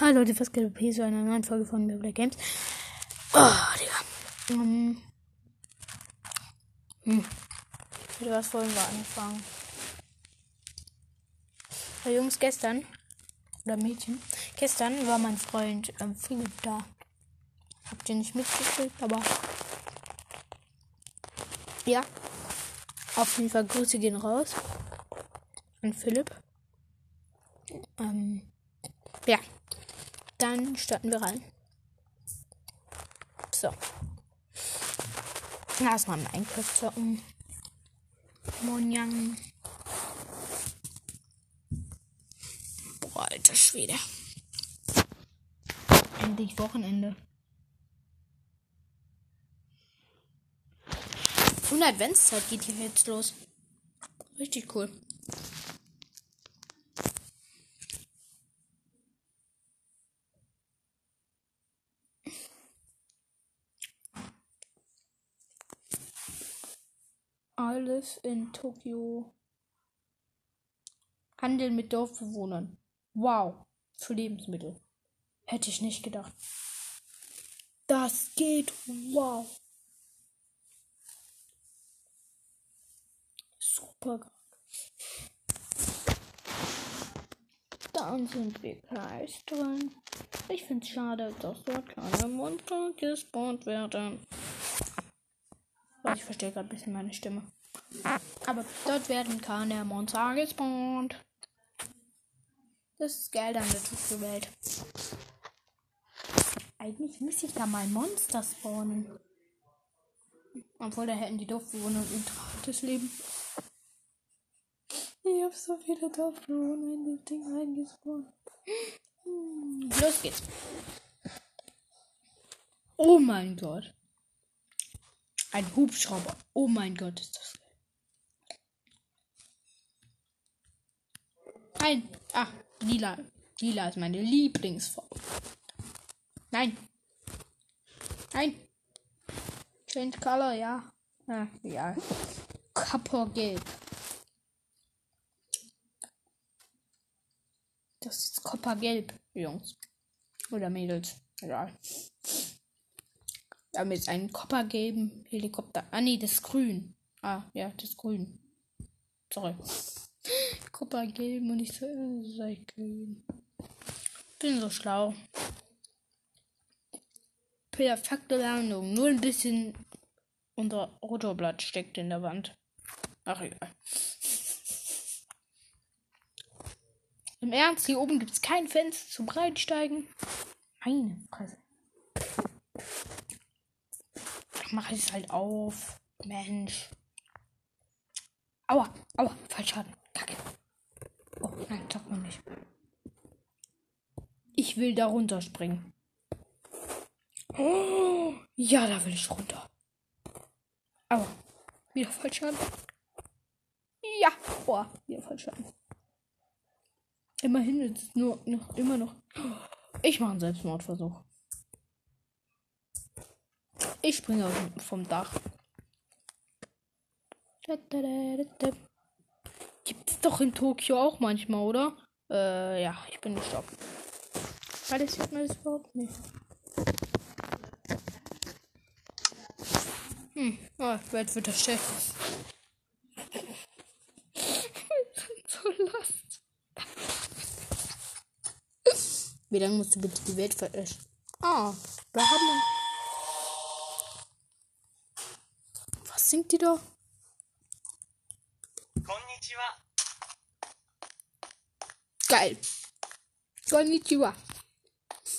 Hallo Leute, was geht? Hier zu einer neuen Folge von mir Games. Oh, Digga. Um, hm. Mit was wollen wir anfangen? Ja, Jungs, gestern, oder Mädchen, gestern war mein Freund ähm, Philipp da. Habt ihr nicht mitgekriegt, aber. Ja. Auf jeden Fall Grüße gehen raus. An Philipp. Ähm, ja. Dann starten wir rein. So. Erstmal Minecraft zocken. Monjang. Boah, alter Schwede. Endlich Wochenende. Und Adventszeit geht hier jetzt los. Richtig cool. Alles in Tokio. Handel mit Dorfbewohnern. Wow. Für Lebensmittel. Hätte ich nicht gedacht. Das geht. Wow. Super. Dann sind wir gleich drin. Ich finde es schade, dass dort kleine Monster gespawnt werden. Ich verstehe gerade ein bisschen meine Stimme. Aber dort werden keine Monster gespawnt. Das ist geil an der Tokio-Welt. Eigentlich müsste ich da mal Monster spawnen. Obwohl, da hätten die Dorfbewohner ein ultrates Leben. Ich hab so viele Dorfbewohner in das Ding reingespawnt. Hm, los geht's. Oh mein Gott. Ein Hubschrauber. Oh mein Gott, ist das. Ein. Ach, lila. Lila ist meine Lieblingsfarbe. Nein. Nein. Change Color, ja. Ah, ja. Koppergelb. Das ist Koppergelb, Jungs. Oder Mädels. Egal. Wir haben jetzt einen koppergelben Helikopter. Ah, nee, das ist grün. Ah, ja, das ist grün. Sorry. Kupfergelb und ich so, äh, sei grün. Bin so schlau. Perfekte Landung. Nur ein bisschen unser Rotorblatt steckt in der Wand. Ach egal. Im Ernst, hier oben gibt es kein Fenster zum Breitsteigen. Meine Fresse. Mach es halt auf. Mensch. Aua, aua, Fallschaden. Kacke. Oh, nein, sagt man nicht. Ich will da runterspringen. Oh, ja, da will ich runter. Aua. Wieder Fallschaden. Ja, oh, wieder Fallschaden. Immerhin ist es nur noch immer noch. Ich mache einen Selbstmordversuch. Ich springe vom Dach. Gibt's doch in Tokio auch manchmal, oder? Äh, ja, ich bin gestorben. Weil das sieht man das überhaupt nicht. Hm, oh, Welt wird erstellt. so last. Wie lange musst du bitte die Welt veröschen? Ah, wir haben. Was singt die da? Geil. Konnichiwa.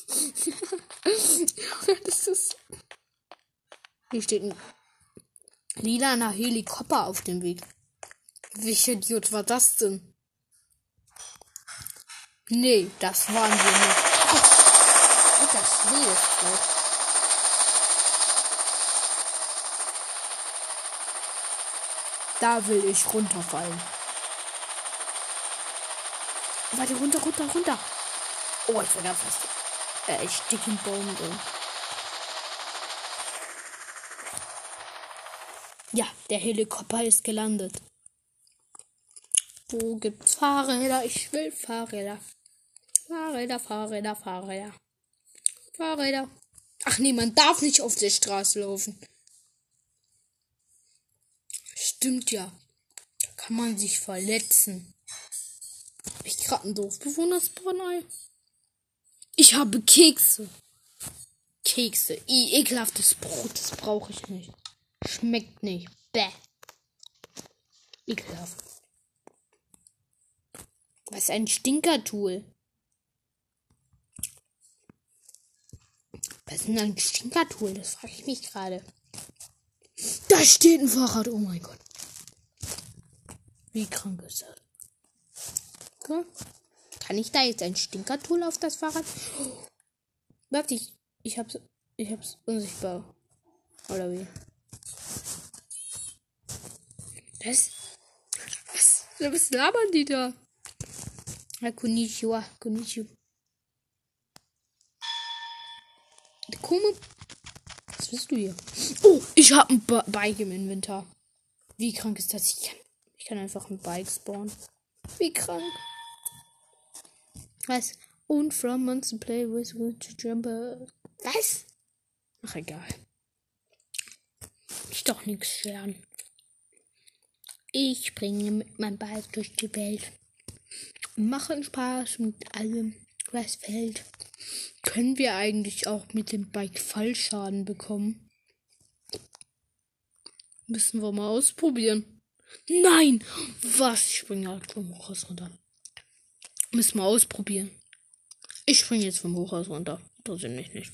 das ist. Hier steht ein lilaner Helikopter auf dem Weg. Welcher Idiot war das denn? Nee, das waren wir nicht. Oh, das Schnee ist drauf. Da will ich runterfallen. Warte, runter, runter, runter. Oh, ich war ganz fest. Äh, ich stick im Baum drin. Ja, der Helikopter ist gelandet. Wo gibt's Fahrräder? Ich will Fahrräder. Fahrräder, Fahrräder, Fahrräder. Fahrräder. Ach nee, man darf nicht auf der Straße laufen. Stimmt ja. Da kann man sich verletzen. Hab ich gerade ein Dorfbewohnerspawn Ich habe Kekse. Kekse. I, ekelhaftes Brot, das brauche ich nicht. Schmeckt nicht. Bäh. Ekelhaft. Was ist ein Stinkertool? Was ist denn ein Stinkertool? Das frage ich mich gerade. Da steht ein Fahrrad. Oh mein Gott. Wie krank ist das? Okay. Kann ich da jetzt ein Stinkertool auf das Fahrrad? Warte, ich, ich hab's, ich hab's unsichtbar. Oder wie? Das? Was? Was labern die da? Ja, konnichiwa, konnichiwa. Kume. Was willst du hier? Oh, ich habe ein Bike im Inventar. Wie krank ist das? Ich kann, kann einfach ein Bike spawnen. Wie krank. Was? Und from months to play with good to jumper. Was? Ach, egal. Ich doch nichts scheren. Ich springe mit meinem Bike durch die Welt. Machen Spaß mit allem, was fällt. Können wir eigentlich auch mit dem Bike Fallschaden bekommen? Müssen wir mal ausprobieren. Nein! Was? Ich springe halt vom Hochhaus runter. Müssen wir ausprobieren. Ich springe jetzt vom Hochhaus runter. Da sind ich nicht.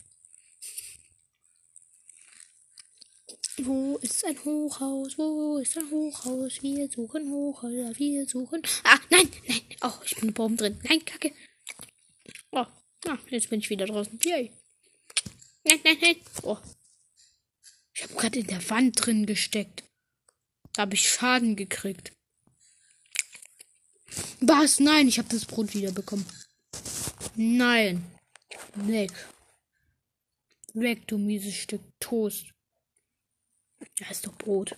Wo ist ein Hochhaus? Wo ist ein Hochhaus? Wir suchen Hochhäuser. Wir suchen. Ah, nein, nein. Oh, ich bin oben drin. Nein, Kacke. Oh, ah, jetzt bin ich wieder draußen. Yay. Nein, nein, nein. Oh. Ich habe gerade in der Wand drin gesteckt. Da habe ich Schaden gekriegt. Was? Nein, ich habe das Brot wiederbekommen. Nein. Weg. Weg, du mieses Stück Toast. Ja, ist doch Brot.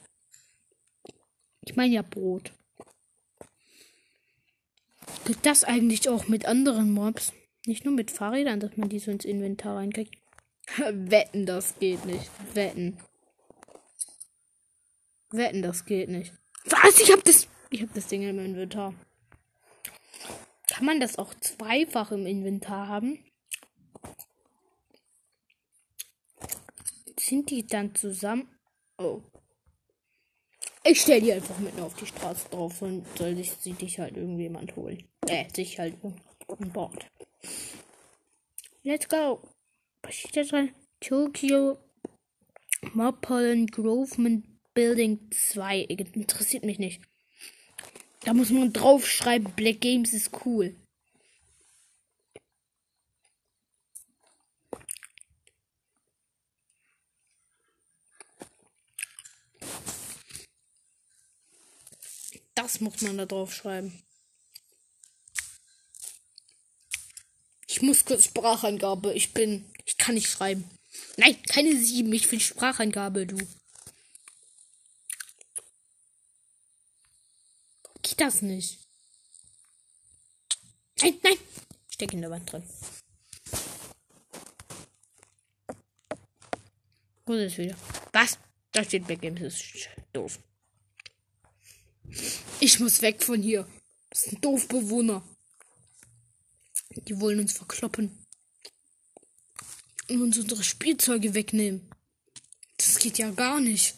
Ich meine ja Brot. Geht das eigentlich auch mit anderen Mobs? Nicht nur mit Fahrrädern, dass man die so ins Inventar reinkriegt. Wetten, das geht nicht. Wetten. Wetten, das geht nicht. Was? Ich hab das. Ich hab das Ding im Inventar. Kann man das auch zweifach im Inventar haben? Sind die dann zusammen? Oh. Ich stell die einfach mitten auf die Straße drauf und soll sich, sie dich halt irgendjemand holen. Äh, sich halt an Bord. Let's go. Was steht da dran? Tokyo Mopollen Grovement Building 2. Interessiert mich nicht. Da muss man draufschreiben, Black Games ist cool. Das muss man da drauf schreiben. Ich muss kurz Sprachangabe. Ich bin. Ich kann nicht schreiben. Nein, keine sieben. Ich will Sprachangabe, du. Das nicht? Nein, nein. Steck in der Wand drin. Wo ist es wieder? Was? Da steht Backgames. Das ist doof. Ich muss weg von hier. Das sind doof Bewohner. Die wollen uns verkloppen. Und uns unsere Spielzeuge wegnehmen. Das geht ja gar nicht.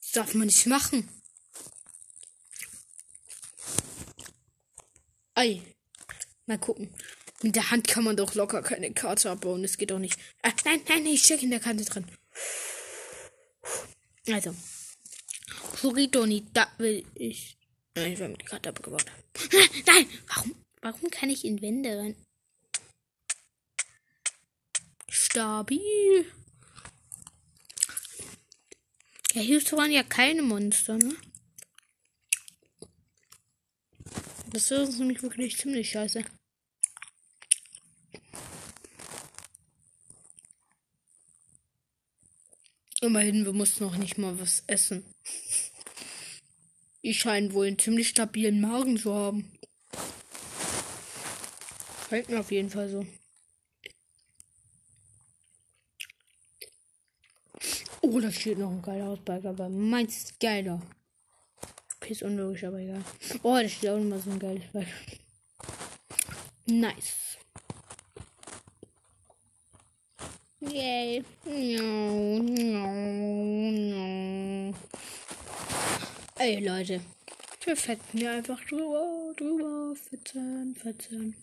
Das darf man nicht machen. Ei. Mal gucken. Mit der Hand kann man doch locker keine Karte abbauen. Das geht doch nicht. Ah, nein, nein, ich stecke in der Kante drin. Also. Chorito, da will ich. Nein, ich will mit die Karte abgebaut. Nein, warum? Warum kann ich in Wände rein? Stabil. Ja, hier waren ja keine Monster, ne? Das ist nämlich wirklich ziemlich scheiße. Immerhin, wir mussten noch nicht mal was essen. Ich scheine wohl einen ziemlich stabilen Magen zu haben. Fällt mir auf jeden Fall so. Oh, da steht noch ein geiler Ausbike, aber meins ist geiler. Okay, ist unlogisch, aber egal. Oh, da steht auch nochmal so ein geiles Bike. Nice. Yay. No, no, no. Ey, Leute. Wir fetzen hier einfach drüber, drüber, fetzen, fetzen.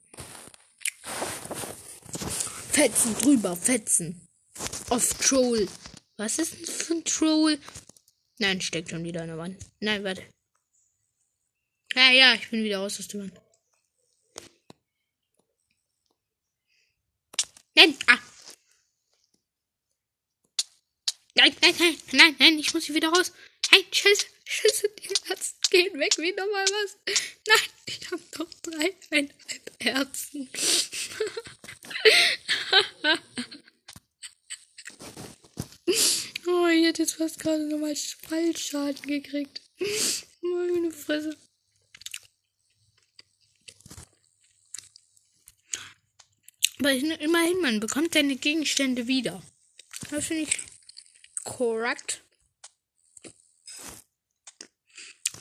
Fetzen, drüber, fetzen. Auf Troll. Was ist denn für ein Troll? Nein, steckt schon wieder in der Wand. Nein, warte. Ja, ja, ich bin wieder aus Wand. Nein, ah. Nein, nein, nein, nein, nein, ich muss hier wieder raus. Nein, scheiße, scheiße, die Herzen gehen weg wie nochmal was. Nein, ich habe noch dreieinhalb Herzen. oh, ich hätte jetzt fast gerade nochmal Fallschaden gekriegt. Meine Fresse. Aber immerhin, man bekommt seine Gegenstände wieder. Das finde ich korrekt.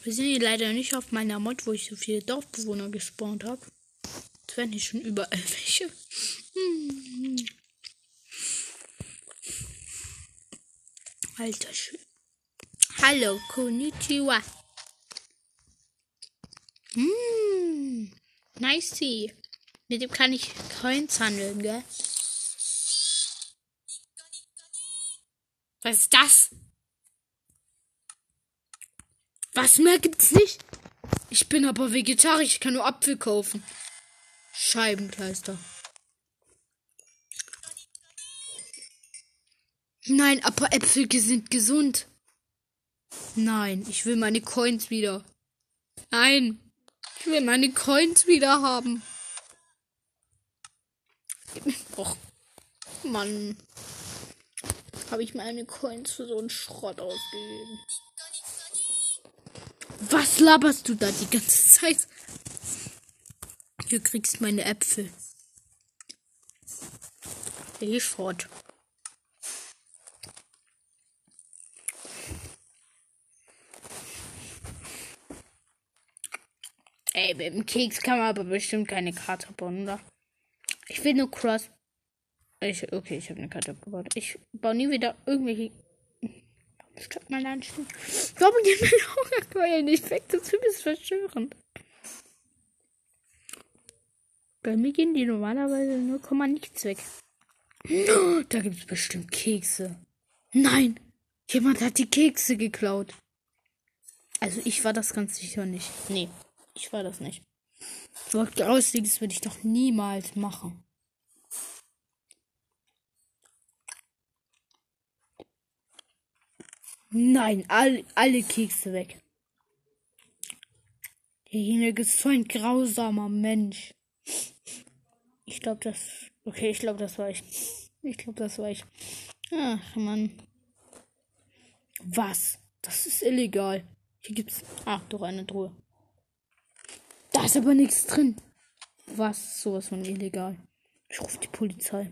Wir sind hier leider nicht auf meiner Mod, wo ich so viele Dorfbewohner gespawnt habe. Es werden hier schon überall welche. Hm. Alter Schön. Hallo, Konnichiwa. Hm, nice. Mit dem kann ich Coins handeln, gell? Was ist das? Was mehr gibt's nicht? Ich bin aber Vegetarier, ich kann nur Apfel kaufen. Scheibenkleister. Nein, aber Äpfel sind gesund. Nein, ich will meine Coins wieder. Nein, ich will meine Coins wieder haben. Och, Mann habe ich meine Coins für so einen Schrott ausgegeben. Was laberst du da die ganze Zeit? Du kriegst meine Äpfel. Eh Schrott. Ey, mit dem Keks kann man aber bestimmt keine Karte bauen, oder? Ich will nur Cross. Ich, okay, ich habe eine Karte abgebaut. Ich baue nie wieder irgendwelche. Stopp mal anstehen. Warum geht mein Hungerkeuer nicht weg? Das ist verstörend. Bei mir gehen die normalerweise nur Komma nichts weg. Da gibt es bestimmt Kekse. Nein! Jemand hat die Kekse geklaut. Also ich war das ganz sicher nicht. Nee, ich war das nicht. So Grausiges würde ich doch niemals machen. Nein, all, alle Kekse weg. Derjenige ist so ein grausamer Mensch. Ich glaube, das. Okay, ich glaube, das war ich. Ich glaube, das war ich. Ach, Mann. Was? Das ist illegal. Hier gibt's. Ach, doch eine Truhe. Da ist aber nichts drin. Was? Sowas von illegal. Ich rufe die Polizei.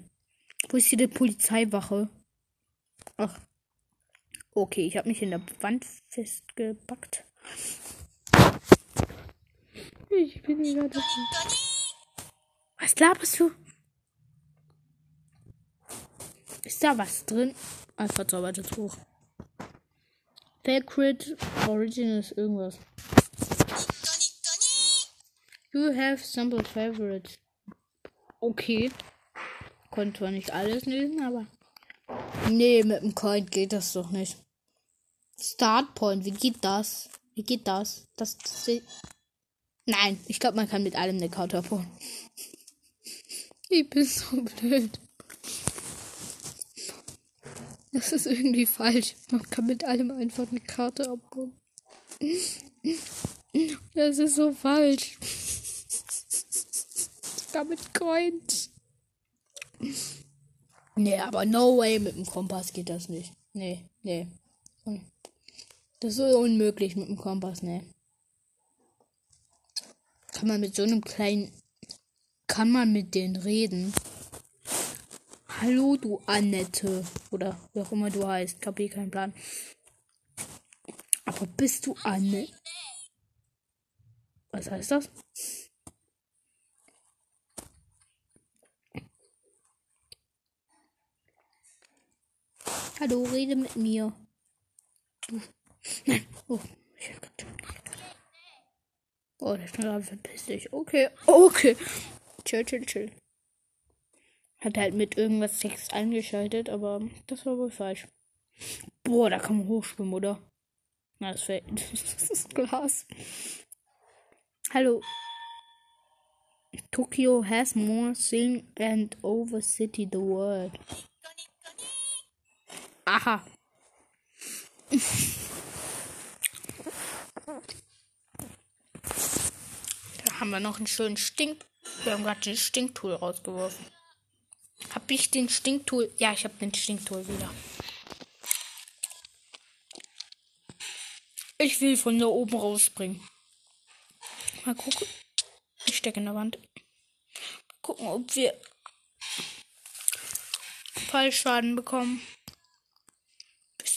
Wo ist hier die Polizeiwache? Ach, Okay, ich habe mich in der Wand festgepackt. Ich bin gerade. Was laberst du? Ist da was drin? Ein verzaubertes Buch. Favorite Original ist irgendwas. You have sample favorites. Okay. Konnte zwar nicht alles lesen, aber. Nee, mit dem Coin geht das doch nicht. Start Point, wie geht das? Wie geht das? Das, das Nein, ich glaube, man kann mit allem eine Karte abholen. Ich bin so blöd. Das ist irgendwie falsch. Man kann mit allem einfach eine Karte abholen. Das ist so falsch. Sogar mit Coins. Nee, aber no way mit dem Kompass geht das nicht. Nee, nee. Das ist unmöglich mit dem Kompass, ne? Kann man mit so einem kleinen kann man mit denen reden. Hallo, du Annette. Oder wie auch immer du heißt. Ich habe hier keinen Plan. Aber bist du Anne? Was heißt das? Hallo, rede mit mir. Du. Nein. Oh, ich hab Oh, der Schneider verpiss dich. Okay, okay. Chill, chill, chill. Hat halt mit irgendwas Text eingeschaltet, aber das war wohl falsch. Boah, da kann man hochschwimmen, oder? Na, das fällt. das ist Glas. Hallo. Tokyo has more sing and over city the world. Aha. da haben wir noch einen schönen Stink. Wir haben gerade den Stinktool rausgeworfen. Hab ich den Stinktool? Ja, ich habe den Stinktool wieder. Ich will von da oben rausspringen. Mal gucken. Ich stecke in der Wand. Gucken, ob wir Fallschaden bekommen.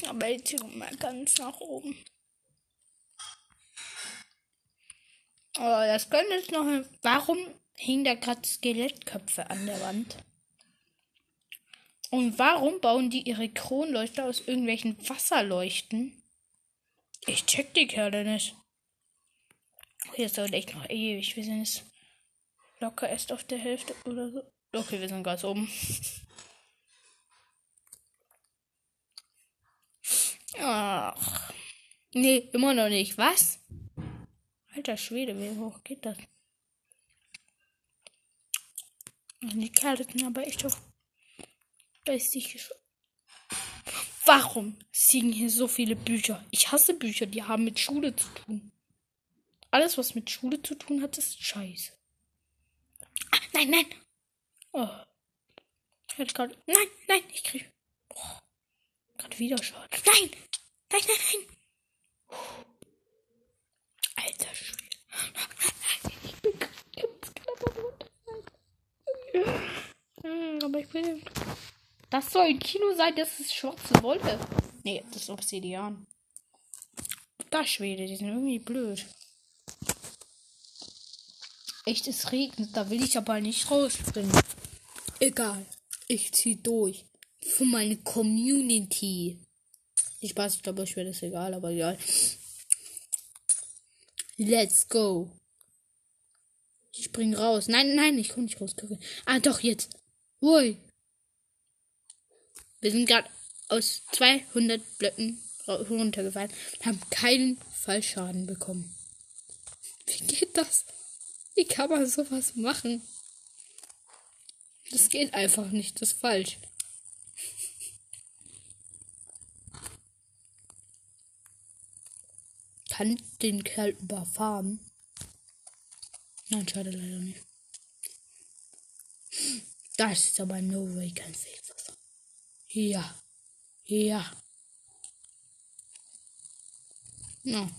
Aber jetzt mal ganz nach oben. Oh, das könnte jetzt noch. Warum hingen da gerade Skelettköpfe an der Wand? Und warum bauen die ihre Kronleuchter aus irgendwelchen Wasserleuchten? Ich check die Kerle nicht. Hier dauert echt noch ewig. Wir sind jetzt locker erst auf der Hälfte oder so. Okay, wir sind ganz oben. Ach. Nee, immer noch nicht. Was? Alter Schwede, wie hoch geht das? Die sind aber echt auf geistig Warum liegen hier so viele Bücher? Ich hasse Bücher, die haben mit Schule zu tun. Alles, was mit Schule zu tun hat, ist scheiße. Ah, nein, nein. Oh. Ich gerade. Nein, nein, ich krieg. Gerade wieder Schaden. Nein! Nein, nein, nein! Alter Schwede. Ich bin ganz knapp am Aber ich bin. Das soll ein Kino sein, das ist schwarze Wolle. Nee, das ist Obsidian. Da Schwede, die sind irgendwie blöd. Echt, es regnet, da will ich aber nicht rausspringen. Egal, ich zieh durch. Für meine Community. Ich weiß, ich glaube, euch wäre das egal, aber egal. Let's go. Ich spring raus. Nein, nein, ich komme nicht raus. Ah, doch, jetzt. Ui. Wir sind gerade aus 200 Blöcken runtergefallen. Haben keinen Fallschaden bekommen. Wie geht das? Wie kann man sowas machen? Das geht einfach nicht. Das ist falsch. Kann den Kerl überfahren? Nein, schade leider nicht. Das ist aber no way kein Safe. Ja. Ja. No.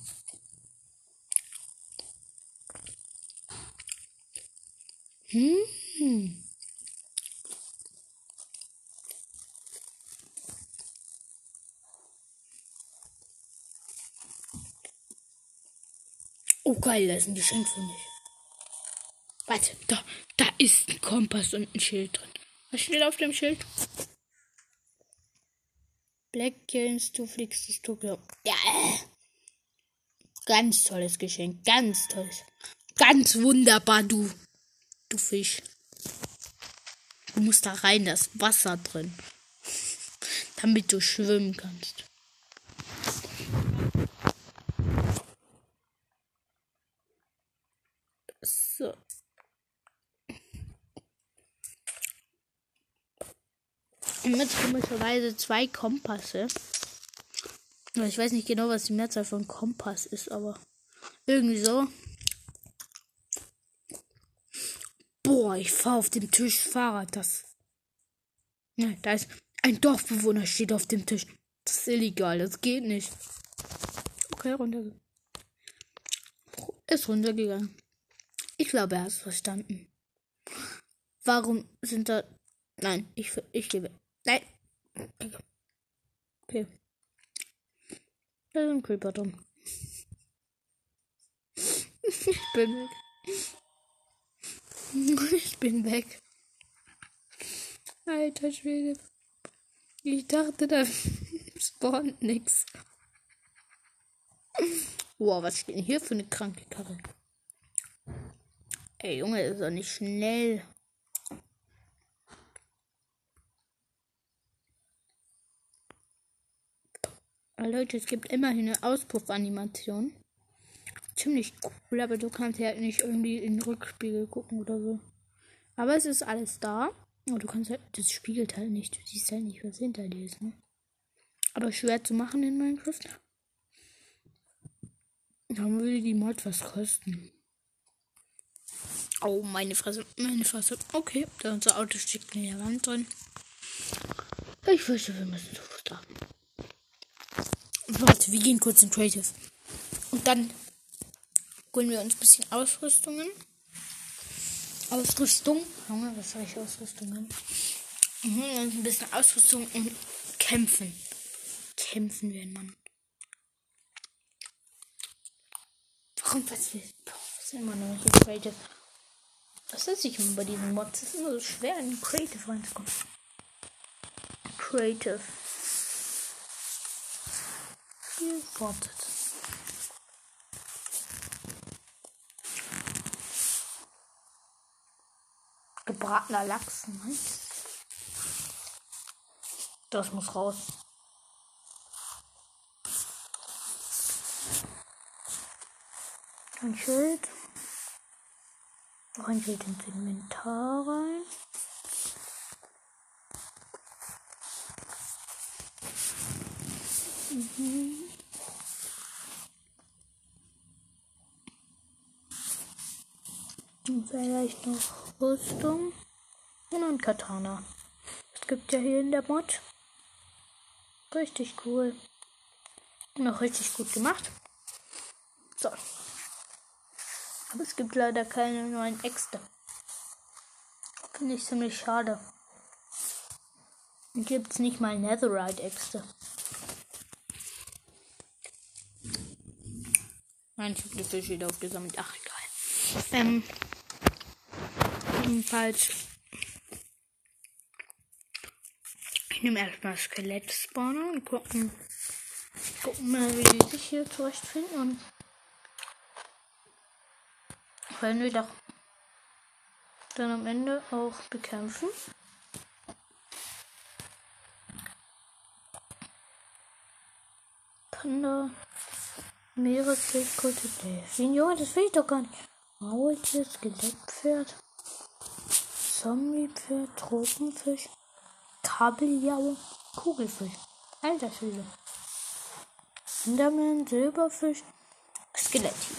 Hm. Oh geil, da ist ein Geschenk für mich. Warte, da, da ist ein Kompass und ein Schild drin. Was steht auf dem Schild? Black Games, du fliegst das Tokio. Ja. Ganz tolles Geschenk. Ganz tolles. Ganz wunderbar, du. Du Fisch. Du musst da rein, das Wasser drin. Damit du schwimmen kannst. So. Und jetzt komischerweise zwei Kompasse. Ich weiß nicht genau, was die Mehrzahl von Kompass ist, aber irgendwie so. Boah, ich fahre auf dem Tisch Fahrrad. Das. Ja, da ist ein Dorfbewohner steht auf dem Tisch. Das ist illegal, das geht nicht. Okay, runter. Ist runtergegangen. Ich glaube, er hat es verstanden. Warum sind da. Nein, ich, ich gebe. Nein. Okay. Da ist ein Creeper drin. ich bin weg. Ich bin weg. Alter Schwede. Ich dachte, da spawnt nix. Wow, was steht denn hier für eine kranke Karre? Ey, Junge, ist doch nicht schnell. Leute, es gibt immerhin eine Auspuffanimation. Ziemlich cool, aber du kannst ja nicht irgendwie in den Rückspiegel gucken oder so. Aber es ist alles da. Und du kannst halt, das spiegelt halt nicht. Du siehst halt nicht, was hinter dir ist, ne? Aber schwer zu machen in Minecraft. Dann würde die Mod was kosten. Oh, meine Fresse, meine Fresse. Okay, unser Auto steckt in der Wand drin. Ich fürchte, wir müssen sofort Warte, wir gehen kurz in Creative. Und dann holen wir uns ein bisschen Ausrüstungen. Ausrüstung. Junge, was soll ich Ausrüstungen? Mhm, und ein bisschen Ausrüstung und kämpfen. Kämpfen wir, Mann. Warum passiert? Boah, was sind immer noch hier Creative? Was ist ich immer bei diesen Mods? Es ist immer so schwer, in Creative reinzukommen. Creative. Gewartet. Gebratener Lachs, nice. Das muss raus. Ein Schild. Noch ein Schild ins Inventar rein. Mhm. Und vielleicht noch Rüstung und Katana. Es gibt ja hier in der Mod. Richtig cool. Noch richtig gut gemacht. So. Aber es gibt leider keine neuen Äxte. Finde ich ziemlich schade. Und gibt es nicht mal Netherite-Äxte. Nein, ich habe die Fische wieder aufgesammelt. Ach, egal. Ähm, jedenfalls. Ich nehme erstmal Skelett-Spawner und gucken, gucken mal, wie die sich hier zurechtfinden. Und können wir doch dann am Ende auch bekämpfen. Panda, Meeresfisch. Junge, das will ich doch gar nicht. Maultier, Skelettpferd, Zombiepferd, Tropenfisch, Kabeljau, Kugelfisch. Alter Schwede. Enderman, Silberfisch, Skeletttier.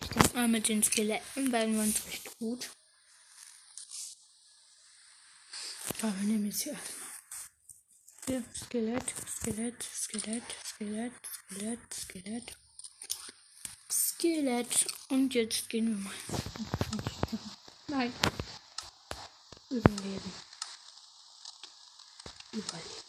Ich denke mal, mit den Skeletten werden wir uns recht gut. Aber wir nehmen jetzt hier erstmal. Hier, Skelett, Skelett, Skelett, Skelett, Skelett, Skelett. Skelett. Und jetzt gehen wir mal. Nein. Überleben. Überleben.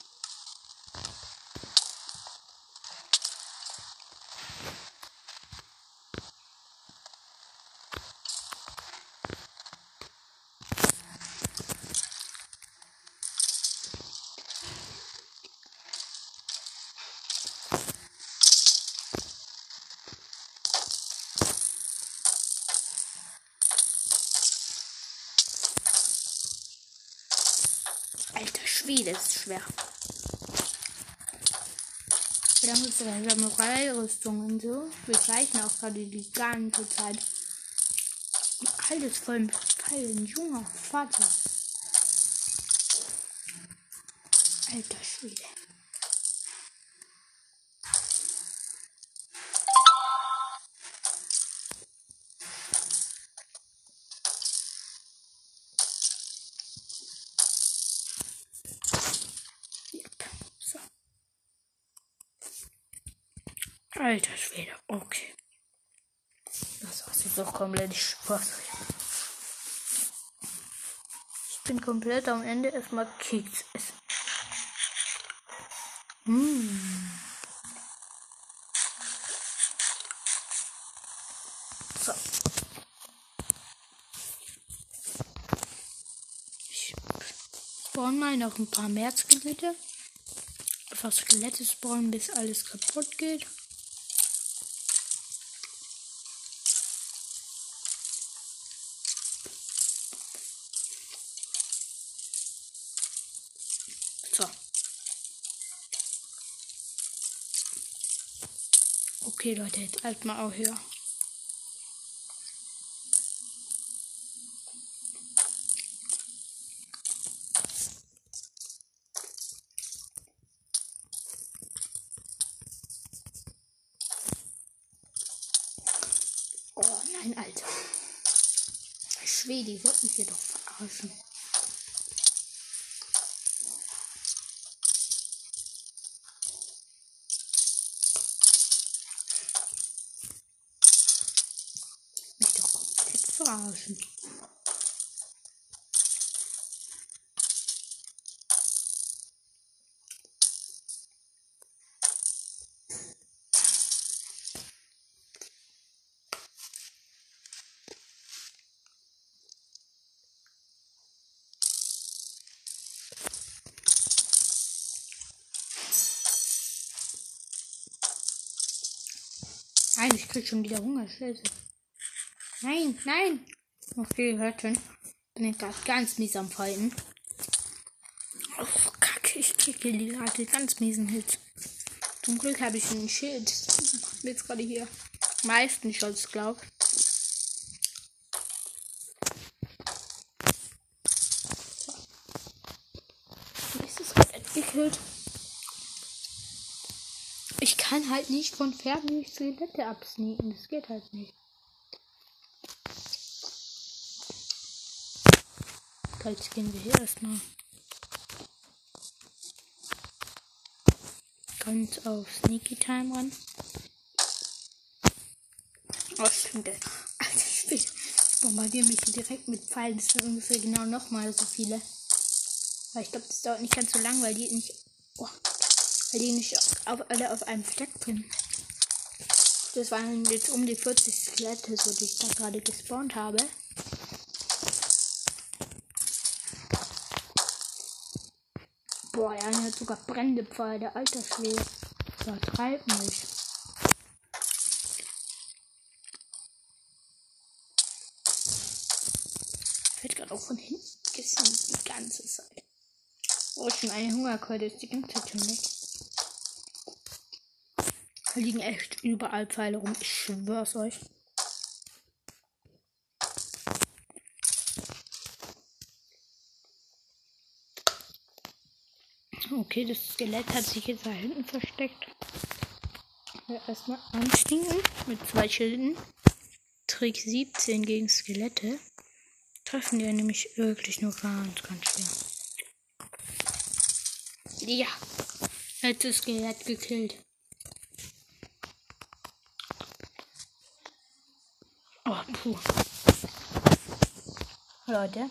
Ist schwer. Haben uns sogar Samurai-Rüstung und so. Wir zeichnen auch gerade die ganze Zeit. Alles voll mit Pfeilen. Junger Vater. Alter Schwede. Yep. So. Alter Schwede. Okay. Das war's jetzt. ist komplett Spaß. Ich bin komplett am Ende erstmal Keks essen. Mmh. So. Ich spawn mal noch ein paar mehr Skelette. Einfach Skelette spawnen, bis alles kaputt geht. Okay, Leute, jetzt halt mal auch höher. Oh nein, Alter. Schwede, die wird mich hier doch verarschen. Mich doch komplett verarschen. Nein, ich krieg schon wieder Hunger. Scheiße. Nein, nein. Okay, hört schon. Bin ich gerade ganz mies am Falten. Oh, kacke. Ich kriege die gerade ganz miesen Hit. Zum Glück habe ich ein Schild. Jetzt gerade hier. Meisten Schutz, glaub. Nächstes gerade entwickelt. Ich kann halt nicht von Pferden die Skelette absneaken. Das geht halt nicht. Jetzt gehen wir hier erstmal ganz auf Sneaky Time ran. Oh, stimmt. Alter, ich bin- bombardiere mich direkt mit Pfeilen. Das sind ungefähr genau nochmal so viele. Aber ich glaube, das dauert nicht ganz so lang, weil die nicht. Oh, weil die nicht auf, alle auf einem Fleck sind. Das waren jetzt um die 40 Skelette, so die ich da gerade gespawnt habe. Boah, eine hat sogar brennende Pfeile, alter Schwede. Übertreib nicht. Wird gerade auch von hinten gesehen die ganze Zeit. Oh, schon eine Hungerkeule ist die ganze Zeit schon weg. Liegen echt überall Pfeile rum. Ich schwör's euch. Okay, das Skelett hat sich jetzt da hinten versteckt. Ja, erstmal anstinken mit zwei Schilden. Trick 17 gegen Skelette. Treffen die nämlich wirklich nur ganz, ganz schwer. Ja. Jetzt ist Skelett gekillt. Oh, puh. Leute.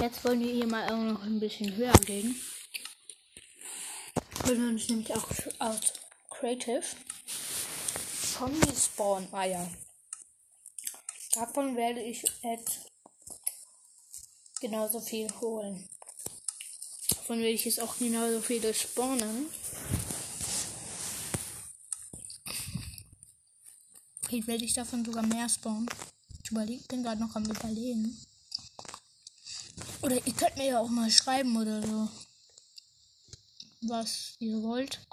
Jetzt wollen wir hier mal auch noch ein bisschen höher gehen. Wir uns nämlich auch aus Creative Zombie Spawn Eier. Davon werde ich jetzt genauso viel holen. Davon werde ich jetzt auch genauso viele spawnen. Vielleicht werde ich davon sogar mehr spawnen. Ich überleg, bin gerade noch am überlegen. Oder ihr könnt mir ja auch mal schreiben oder so. Was ihr wollt.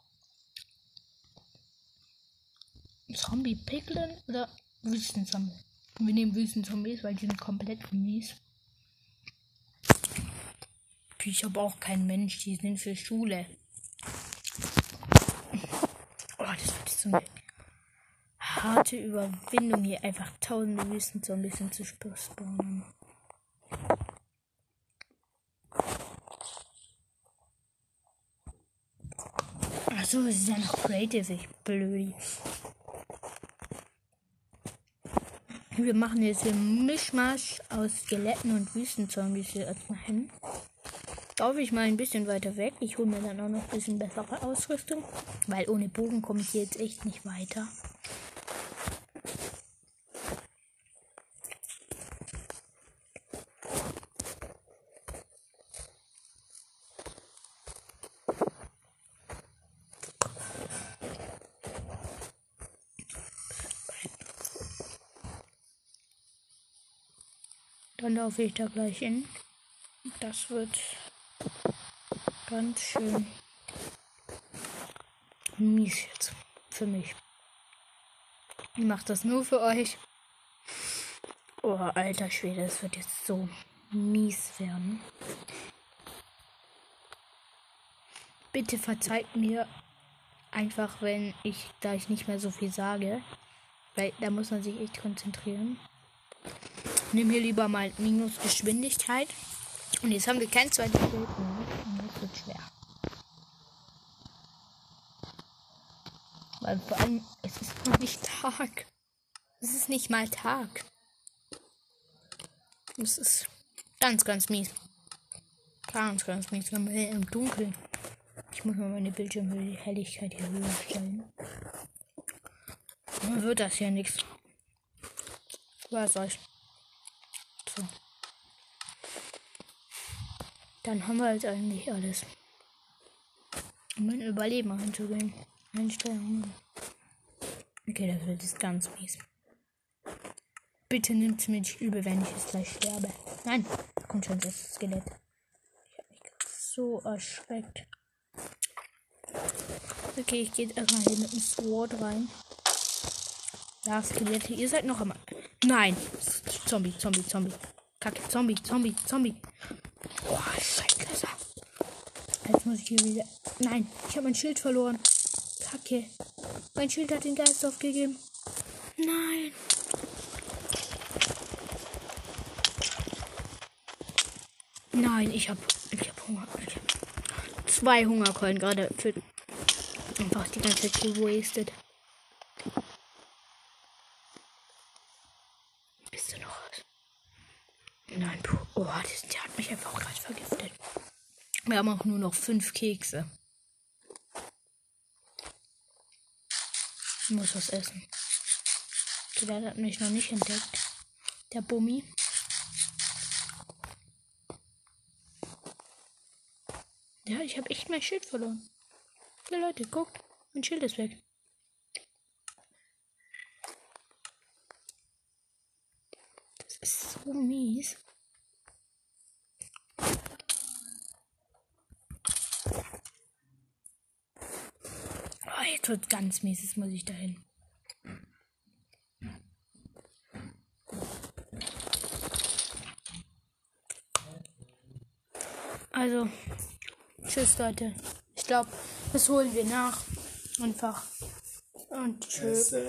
Zombie Piglin oder Wüstenzombie? Wir nehmen Wüstenzombies, weil die sind komplett mies. Ich habe auch keinen Mensch, die sind für Schule. Oh, das wird so eine harte Überwindung, hier einfach tausende Wüstenzombies zu spawnen. Achso, es ist ja noch creative, ich blödi. Wir machen jetzt hier einen Mischmasch aus Skeletten und Wüstenzombies hier erstmal hin. Laufe ich mal ein bisschen weiter weg. Ich hole mir dann auch noch ein bisschen bessere Ausrüstung. Weil ohne Bogen komme ich hier jetzt echt nicht weiter. Dann laufe ich da gleich hin. Das wird ganz schön mies jetzt für mich. Ich mache das nur für euch. Oh, alter Schwede, es wird jetzt so mies werden. Bitte verzeiht mir einfach, wenn ich da ich nicht mehr so viel sage. Weil da muss man sich echt konzentrieren. Nimm hier lieber mal Minus Geschwindigkeit. Und jetzt haben wir kein zweites Bild mehr. Und das wird schwer. Weil vor allem, es ist noch nicht Tag. Es ist nicht mal Tag. Es ist ganz, ganz mies. Ganz, ganz mies. Wir im Dunkeln. Ich muss mal meine Bildschirmhelligkeit hier höher stellen. Dann wird das ja nichts. Was euch. So. Dann haben wir jetzt eigentlich alles. Um mein Überleben einzugehen. Einstellungen. Okay, das wird jetzt ganz mies. Bitte nimmt mir nicht übel, wenn ich jetzt gleich sterbe. Nein, kommt schon das Skelett. Ich habe mich so erschreckt. Okay, ich gehe erstmal hier mit dem Sword rein. Ja, Skelette, ihr seid noch am. Nein! Zombie, Zombie, Zombie. Kacke, Zombie, Zombie, Zombie. Boah, Scheiße. Jetzt muss ich hier wieder. Nein, ich habe mein Schild verloren. Kacke. Mein Schild hat den Geist aufgegeben. Nein. Nein, ich habe ich hab Hunger. Ich hab zwei Hungerkeulen gerade für einfach die ganze Zeit gewastet. Bist du noch? Nein, puh. Oh, das, der hat mich einfach gerade vergiftet. Wir haben auch nur noch fünf Kekse. Ich muss was essen. Der hat mich noch nicht entdeckt. Der Bummi. Ja, ich habe echt mein Schild verloren. Ja, Leute, guckt. Mein Schild ist weg. Das ist so mies. Oh, jetzt wird ganz mies. Jetzt muss ich dahin. Also, tschüss Leute. Ich glaube, das holen wir nach. Einfach. Und tschüss.